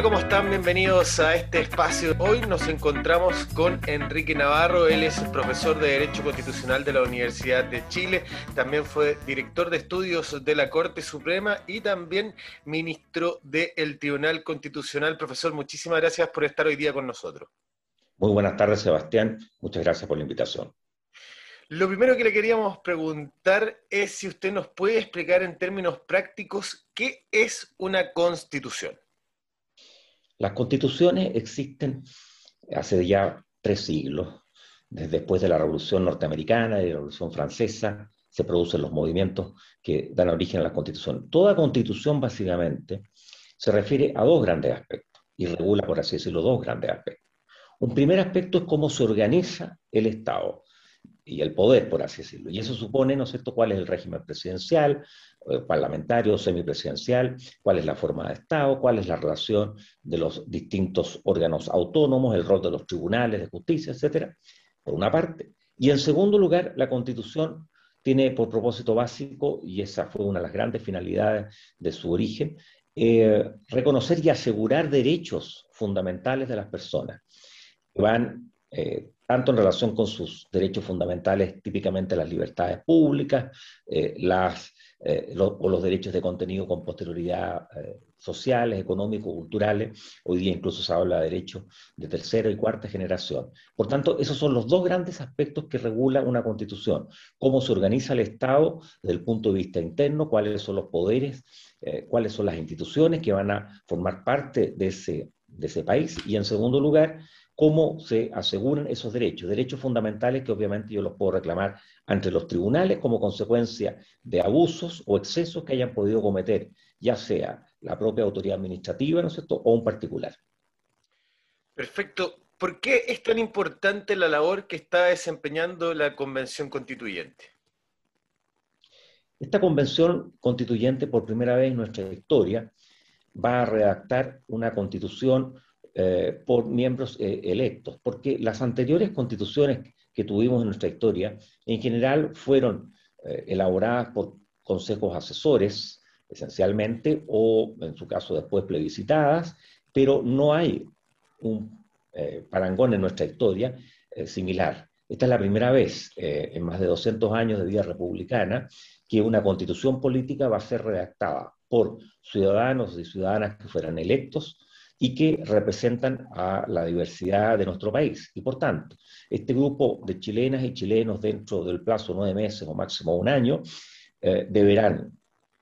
Hola, ¿cómo están? Bienvenidos a este espacio. Hoy nos encontramos con Enrique Navarro. Él es profesor de Derecho Constitucional de la Universidad de Chile. También fue director de estudios de la Corte Suprema y también ministro del Tribunal Constitucional. Profesor, muchísimas gracias por estar hoy día con nosotros. Muy buenas tardes, Sebastián. Muchas gracias por la invitación. Lo primero que le queríamos preguntar es si usted nos puede explicar en términos prácticos qué es una constitución. Las constituciones existen hace ya tres siglos. Desde después de la Revolución Norteamericana y la Revolución Francesa se producen los movimientos que dan origen a la constitución. Toda constitución básicamente se refiere a dos grandes aspectos y regula, por así decirlo, dos grandes aspectos. Un primer aspecto es cómo se organiza el Estado y el poder, por así decirlo. Y eso supone, ¿no es cierto?, cuál es el régimen presidencial, parlamentario, semipresidencial, cuál es la forma de Estado, cuál es la relación de los distintos órganos autónomos, el rol de los tribunales de justicia, etcétera, por una parte. Y en segundo lugar, la Constitución tiene por propósito básico, y esa fue una de las grandes finalidades de su origen, eh, reconocer y asegurar derechos fundamentales de las personas, que van eh, tanto en relación con sus derechos fundamentales, típicamente las libertades públicas, eh, eh, o los derechos de contenido con posterioridad sociales, económicos, culturales. Hoy día incluso se habla de derechos de tercera y cuarta generación. Por tanto, esos son los dos grandes aspectos que regula una constitución. Cómo se organiza el Estado desde el punto de vista interno, cuáles son los poderes, cuáles son las instituciones que van a formar parte de ese país. Y en segundo lugar, cómo se aseguran esos derechos, derechos fundamentales que obviamente yo los puedo reclamar ante los tribunales como consecuencia de abusos o excesos que hayan podido cometer, ya sea la propia autoridad administrativa, ¿no es cierto?, o un particular. Perfecto. ¿Por qué es tan importante la labor que está desempeñando la Convención Constituyente? Esta Convención Constituyente, por primera vez en nuestra historia, va a redactar una constitución eh, por miembros eh, electos, porque las anteriores constituciones que tuvimos en nuestra historia, en general fueron eh, elaboradas por consejos asesores, esencialmente, o en su caso después plebiscitadas, pero no hay un parangón en nuestra historia similar. Esta es la primera vez en más de 200 años de vida republicana que una constitución política va a ser redactada por ciudadanos y ciudadanas que fueran electos y que representan a la diversidad de nuestro país. Y por tanto, este grupo de chilenas y chilenos dentro del plazo de nueve meses o máximo un año eh, deberán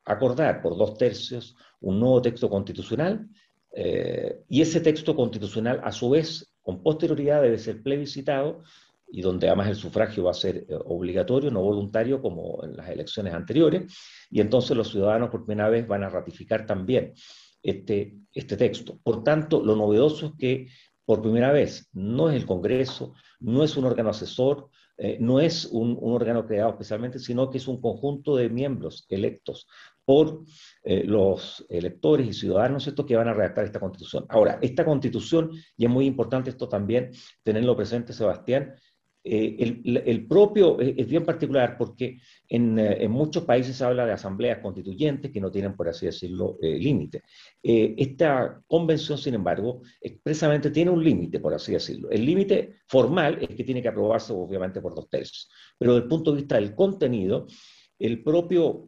acordar por dos tercios un nuevo texto constitucional eh, y ese texto constitucional a su vez con posterioridad debe ser plebiscitado y donde además el sufragio va a ser eh, obligatorio, no voluntario como en las elecciones anteriores, y entonces los ciudadanos por primera vez van a ratificar también este, este texto. Por tanto, lo novedoso es que por primera vez no es el Congreso, no es un órgano asesor, eh, no es un, órgano creado especialmente, sino que es un conjunto de miembros electos por eh, los electores y ciudadanos estos que van a redactar esta constitución. Ahora, esta constitución, y es muy importante esto también tenerlo presente, Sebastián, eh, el, propio es bien particular porque en, eh, en, muchos países se habla de asambleas constituyentes que no tienen, por así decirlo, eh, límite. esta convención, sin embargo, expresamente tiene un límite, por así decirlo. El límite formal es que tiene que aprobarse, obviamente, por dos tercios. Pero desde el punto de vista del contenido, el propio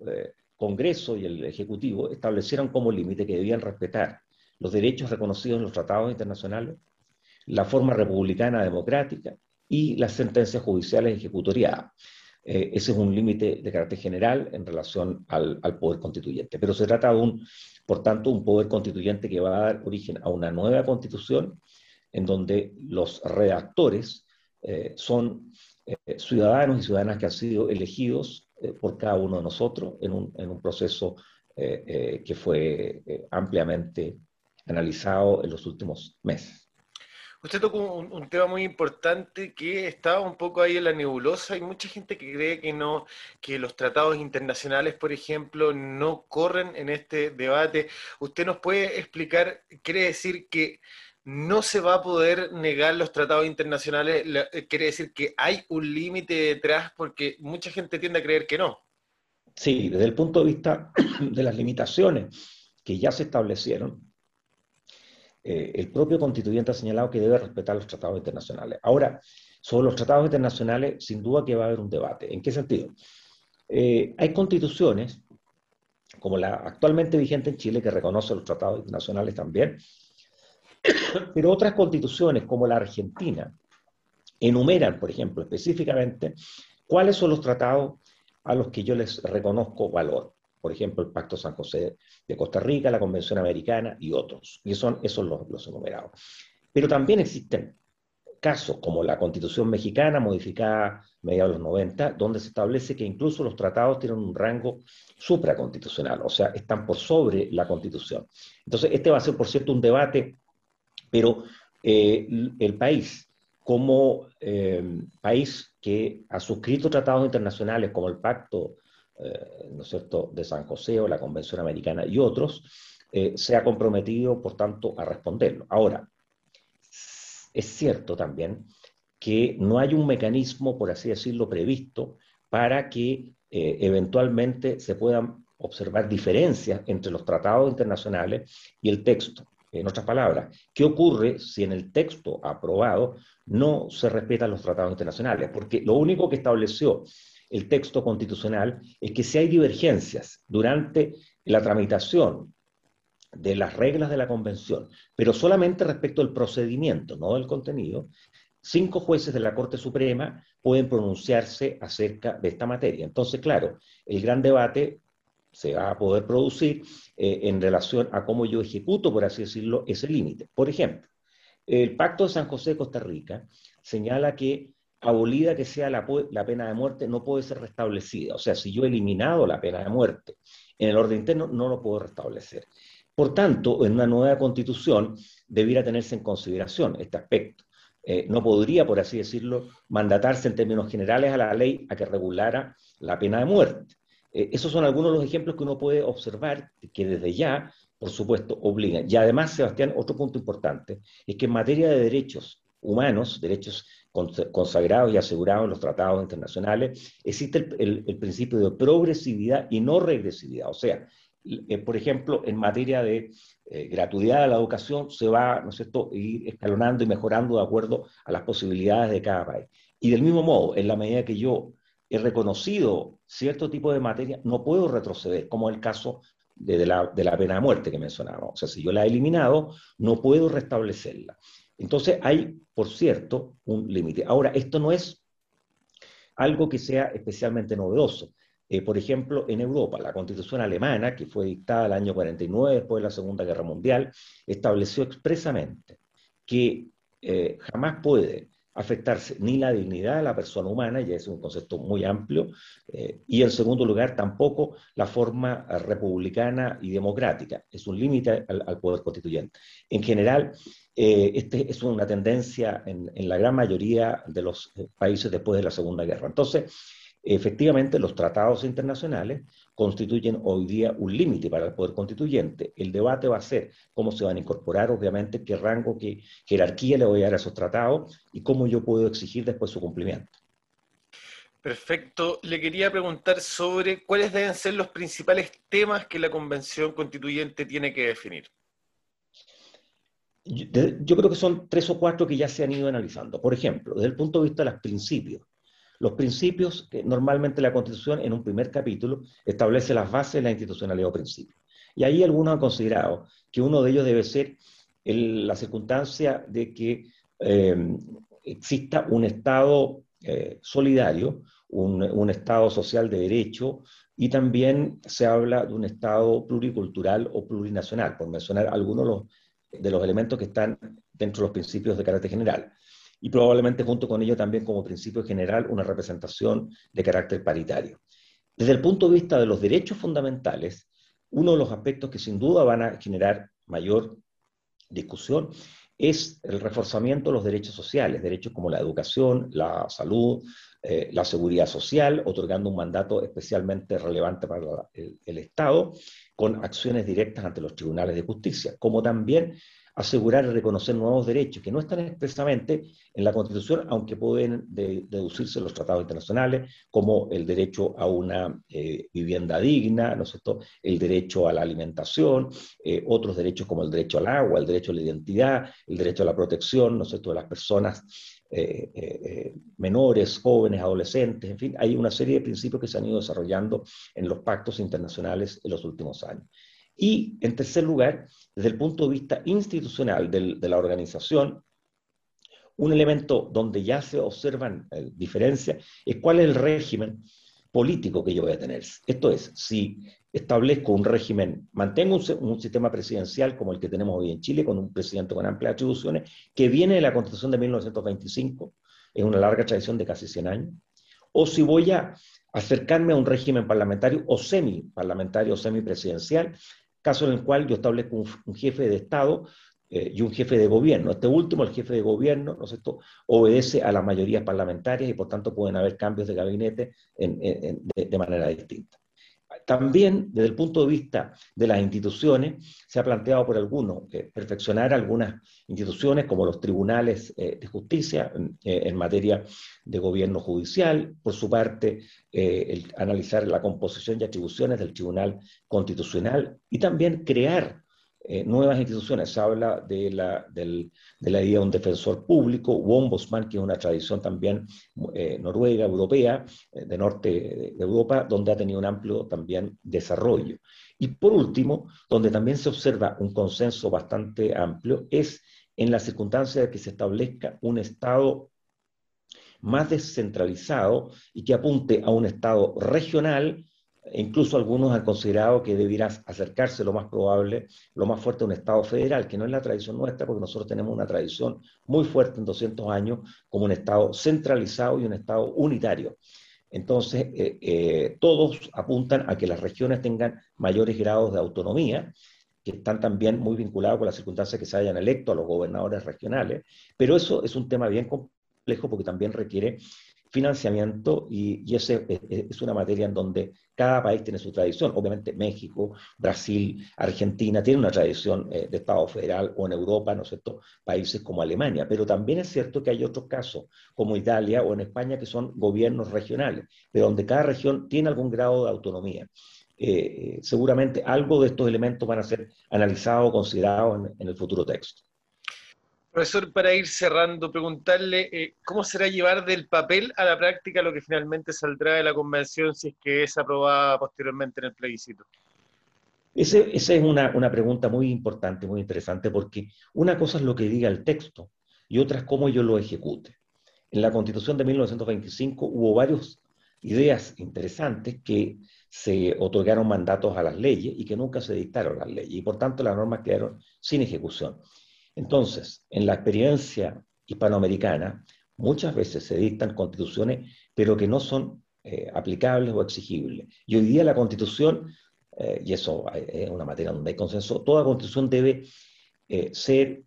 Congreso y el Ejecutivo establecieron como límite que debían respetar los derechos reconocidos en los tratados internacionales, la forma republicana democrática, y las sentencias judiciales ejecutoriadas. Eh, ese es un límite de carácter general en relación al, poder constituyente. Pero se trata de un, por tanto, un poder constituyente que va a dar origen a una nueva constitución en donde los redactores eh, son eh, ciudadanos y ciudadanas que han sido elegidos por cada uno de nosotros en un, en un proceso que fue ampliamente analizado en los últimos meses. Usted tocó un, tema muy importante que estaba un poco ahí en la nebulosa. Hay mucha gente que cree que no, que los tratados internacionales, por ejemplo, no corren en este debate. ¿Usted nos puede explicar, quiere decir que no se va a poder negar los tratados internacionales? Eh, ¿Quiere decir que hay un límite detrás? Porque mucha gente tiende a creer que no. Sí, desde el punto de vista de las limitaciones que ya se establecieron, eh, el propio constituyente ha señalado que debe respetar los tratados internacionales. Ahora, sobre los tratados internacionales, sin duda que va a haber un debate. ¿En qué sentido? Eh, hay constituciones, como la actualmente vigente en Chile, que reconoce los tratados internacionales también, pero otras constituciones, como la Argentina, enumeran, por ejemplo, específicamente cuáles son los tratados a los que yo les reconozco valor. Por ejemplo, el Pacto San José de Costa Rica, la Convención Americana y otros. Y son esos los, los enumerados. Pero también existen casos como la Constitución mexicana modificada a mediados de los 90, donde se establece que incluso los tratados tienen un rango supraconstitucional, o sea, están por sobre la Constitución. Entonces, este va a ser, por cierto, un debate, pero eh, el país como eh, país que ha suscrito tratados internacionales como el Pacto eh, ¿no es cierto? de San José o la Convención Americana y otros, eh, se ha comprometido, por tanto, a responderlo. Ahora, es cierto también que no hay un mecanismo, por así decirlo, previsto para que eventualmente se puedan observar diferencias entre los tratados internacionales y el texto. En otras palabras, ¿qué ocurre si en el texto aprobado no se respetan los tratados internacionales? Porque lo único que estableció el texto constitucional es que si hay divergencias durante la tramitación de las reglas de la convención, pero solamente respecto al procedimiento, no del contenido, cinco jueces de la Corte Suprema pueden pronunciarse acerca de esta materia. Entonces, claro, el gran debate se va a poder producir eh, en relación a cómo yo ejecuto, por así decirlo, ese límite. Por ejemplo, el Pacto de San José de Costa Rica señala que abolida que sea la, pena de muerte no puede ser restablecida. O sea, si yo he eliminado la pena de muerte en el orden interno, no lo puedo restablecer. Por tanto, en una nueva constitución debiera tenerse en consideración este aspecto. Eh, no podría, por así decirlo, mandatarse en términos generales a la ley a que regulara la pena de muerte. Eh, esos son algunos de los ejemplos que uno puede observar que desde ya, por supuesto, obligan. Y además, Sebastián, otro punto importante es que en materia de derechos humanos, derechos consagrados y asegurados en los tratados internacionales, existe el, principio de progresividad y no regresividad. O sea, eh, por ejemplo, en materia de eh, gratuidad de la educación, se va, ¿no es cierto?, ir escalonando y mejorando de acuerdo a las posibilidades de cada país. Y del mismo modo, en la medida que yo he reconocido cierto tipo de materia, no puedo retroceder, como el caso de, la, de la pena de muerte que mencionaba. O sea, si yo la he eliminado, no puedo restablecerla. Entonces hay, por cierto, un límite. Ahora, esto no es algo que sea especialmente novedoso. Eh, por ejemplo, en Europa, la constitución alemana, que fue dictada el año 49 después de la Segunda Guerra Mundial, estableció expresamente que eh, jamás puede afectarse ni la dignidad de la persona humana, ya es un concepto muy amplio, eh, y en segundo lugar tampoco la forma eh, republicana y democrática, es un límite al, poder constituyente. En general, eh, este es una tendencia en, en, la gran mayoría de los países después de la Segunda Guerra. Entonces, efectivamente, los tratados internacionales constituyen hoy día un límite para el poder constituyente. El debate va a ser cómo se van a incorporar, obviamente, qué rango, qué jerarquía le voy a dar a esos tratados y cómo yo puedo exigir después su cumplimiento. Perfecto. Le quería preguntar sobre cuáles deben ser los principales temas que la Convención Constituyente tiene que definir. Yo, creo que son tres o cuatro que ya se han ido analizando. Por ejemplo, desde el punto de vista de los principios, los principios que normalmente la Constitución en un primer capítulo establece las bases de la institucionalidad o principios. Y ahí algunos han considerado que uno de ellos debe ser la circunstancia de que eh, exista un Estado eh, solidario, un, Estado social de derecho, y también se habla de un Estado pluricultural o plurinacional, por mencionar algunos de los elementos que están dentro de los principios de carácter general y probablemente junto con ello también como principio general una representación de carácter paritario. Desde el punto de vista de los derechos fundamentales, uno de los aspectos que sin duda van a generar mayor discusión es el reforzamiento de los derechos sociales, derechos como la educación, la salud, eh, la seguridad social, otorgando un mandato especialmente relevante para el, el, Estado, con acciones directas ante los tribunales de justicia, como también asegurar y reconocer nuevos derechos que no están expresamente en la Constitución, aunque pueden deducirse los tratados internacionales, como el derecho a una eh, vivienda digna, ¿no el derecho a la alimentación, eh, otros derechos como el derecho al agua, el derecho a la identidad, el derecho a la protección, ¿no es cierto? de las personas eh, menores, jóvenes, adolescentes, en fin, hay una serie de principios que se han ido desarrollando en los pactos internacionales en los últimos años. Y, en tercer lugar, desde el punto de vista institucional de la organización, un elemento donde ya se observan eh, diferencias es cuál es el régimen político que yo voy a tener. Esto es, si establezco un régimen, mantengo un, sistema presidencial como el que tenemos hoy en Chile, con un presidente con amplias atribuciones, que viene de la Constitución de 1925, es una larga tradición de casi 100 años, o si voy a acercarme a un régimen parlamentario o semi-parlamentario o semipresidencial, caso en el cual yo establezco un, jefe de Estado eh, y un jefe de gobierno. Este último, el jefe de gobierno, ¿no es obedece a las mayorías parlamentarias y por tanto pueden haber cambios de gabinete de manera distinta. También, desde el punto de vista de las instituciones, se ha planteado por algunos eh, perfeccionar algunas instituciones como los tribunales eh, de justicia eh, en materia de gobierno judicial, por su parte, analizar la composición y atribuciones del Tribunal Constitucional y también crear eh, nuevas instituciones. Se habla de la, de la idea de un defensor público, o ombudsman, que es una tradición también eh, noruega, europea, eh, de norte de Europa, donde ha tenido un amplio también desarrollo. Y por último, donde también se observa un consenso bastante amplio, es en la circunstancia de que se establezca un Estado más descentralizado y que apunte a un Estado regional incluso algunos han considerado que debiera acercarse lo más probable, lo más fuerte a un Estado federal, que no es la tradición nuestra, porque nosotros tenemos una tradición muy fuerte en 200 años como un Estado centralizado y un Estado unitario. Entonces, eh, eh, todos apuntan a que las regiones tengan mayores grados de autonomía, que están también muy vinculados con las circunstancias que se hayan electo a los gobernadores regionales, pero eso es un tema bien complejo porque también requiere financiamiento y, y es una materia en donde cada país tiene su tradición. Obviamente México, Brasil, Argentina tienen una tradición eh, de Estado federal o en Europa, ¿no es cierto?, países como Alemania. Pero también es cierto que hay otros casos, como Italia o en España, que son gobiernos regionales, de donde cada región tiene algún grado de autonomía. Eh, seguramente algo de estos elementos van a ser analizados o considerados en el futuro texto. Profesor, para ir cerrando, preguntarle eh, cómo será llevar del papel a la práctica lo que finalmente saldrá de la convención si es que es aprobada posteriormente en el plebiscito. esa es una, pregunta muy importante, muy interesante, porque una cosa es lo que diga el texto y otra es cómo yo lo ejecute. En la Constitución de 1925 hubo varias ideas interesantes que se otorgaron mandatos a las leyes y que nunca se dictaron las leyes, y por tanto las normas quedaron sin ejecución. Entonces, en la experiencia hispanoamericana, muchas veces se dictan constituciones, pero que no son eh, aplicables o exigibles. Y hoy día la constitución, eh, y eso es una materia donde hay consenso, toda constitución debe eh, ser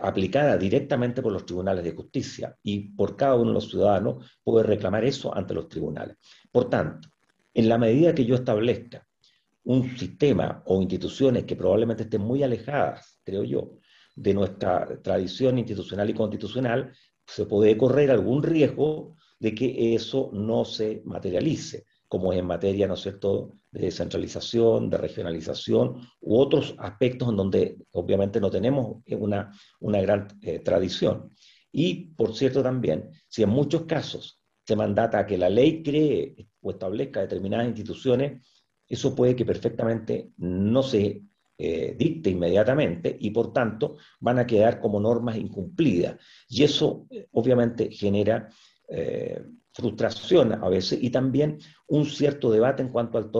aplicada directamente por los tribunales de justicia y por cada uno de los ciudadanos puede reclamar eso ante los tribunales. Por tanto, en la medida que yo establezca un sistema o instituciones que probablemente estén muy alejadas, creo yo, de nuestra tradición institucional y constitucional, se puede correr algún riesgo de que eso no se materialice, como es en materia, ¿no es cierto?, de descentralización, de regionalización u otros aspectos en donde obviamente no tenemos una, una gran eh, tradición. Y, por cierto, también, si en muchos casos se mandata a que la ley cree o establezca determinadas instituciones, eso puede que perfectamente no se eh, dicte inmediatamente y por tanto van a quedar como normas incumplidas. Y eso eh, obviamente genera eh, frustración a veces y también un cierto debate en cuanto al,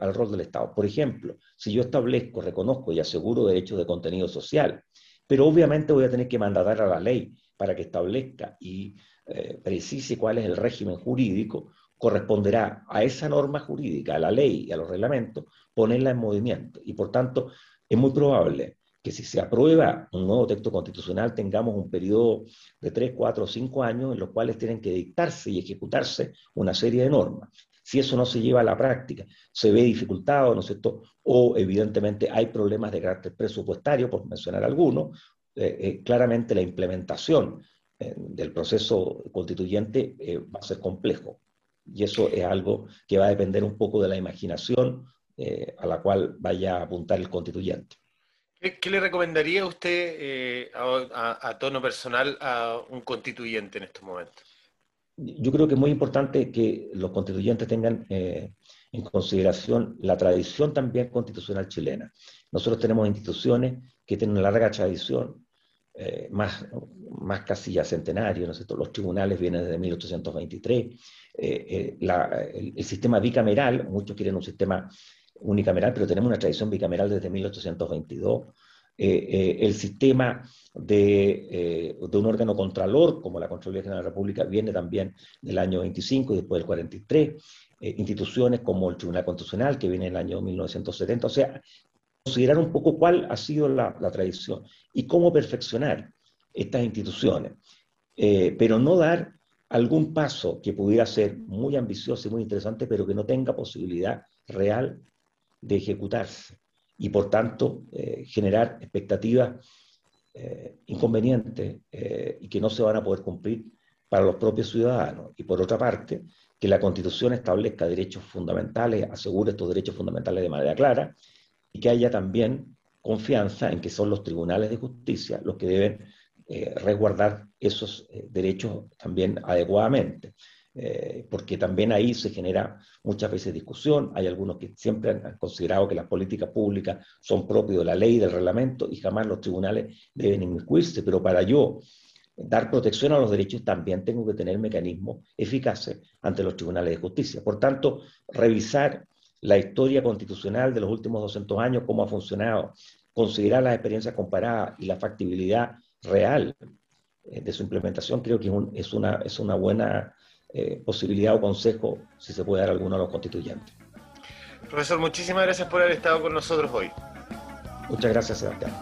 al, rol del Estado. Por ejemplo, si yo establezco, reconozco y aseguro derechos de contenido social, pero obviamente voy a tener que mandatar a la ley para que establezca y precise cuál es el régimen jurídico, corresponderá a esa norma jurídica, a la ley y a los reglamentos, ponerla en movimiento. Y por tanto, es muy probable que si se aprueba un nuevo texto constitucional tengamos un periodo de 3, 4 o 5 años en los cuales tienen que dictarse y ejecutarse una serie de normas. Si eso no se lleva a la práctica, se ve dificultado, ¿no es cierto? O evidentemente hay problemas de carácter presupuestario, por mencionar algunos, eh, eh, claramente la implementación eh, del proceso constituyente va a ser complejo. Y eso es algo que va a depender un poco de la imaginación a la cual vaya a apuntar el constituyente. ¿Qué, le recomendaría usted a, tono personal a un constituyente en estos momentos? Yo creo que es muy importante que los constituyentes tengan en consideración la tradición también constitucional chilena. Nosotros tenemos instituciones que tienen una larga tradición, eh, más, más casi ya centenario, ¿no es? Los tribunales vienen desde 1823, eh, eh, el, sistema bicameral, muchos quieren un sistema unicameral, pero tenemos una tradición bicameral desde 1822. el sistema de, de, un órgano contralor, como la Contraloría General de la República, viene también del año 25 y después del 43. instituciones como el Tribunal Constitucional, que viene en el año 1970. O sea, considerar un poco cuál ha sido la, tradición y cómo perfeccionar estas instituciones, eh, pero no dar algún paso que pudiera ser muy ambicioso y muy interesante, pero que no tenga posibilidad real de ejecutarse y por tanto eh, generar expectativas eh, inconvenientes y que no se van a poder cumplir para los propios ciudadanos. Y por otra parte, que la Constitución establezca derechos fundamentales, asegure estos derechos fundamentales de manera clara y que haya también confianza en que son los tribunales de justicia los que deben eh, resguardar esos eh, derechos también adecuadamente. Eh, porque también ahí se genera muchas veces discusión. Hay algunos que siempre han considerado que las políticas públicas son propios de la ley, del reglamento, y jamás los tribunales deben inmiscuirse. Pero para yo dar protección a los derechos también tengo que tener mecanismos eficaces ante los tribunales de justicia. Por tanto, revisar la historia constitucional de los últimos 200 años, cómo ha funcionado, considerar las experiencias comparadas y la factibilidad real eh, de su implementación, creo que es, una, es una buena eh, posibilidad o consejo si se puede dar a alguno de los constituyentes. Profesor, muchísimas gracias por haber estado con nosotros hoy. Muchas gracias, Sebastián.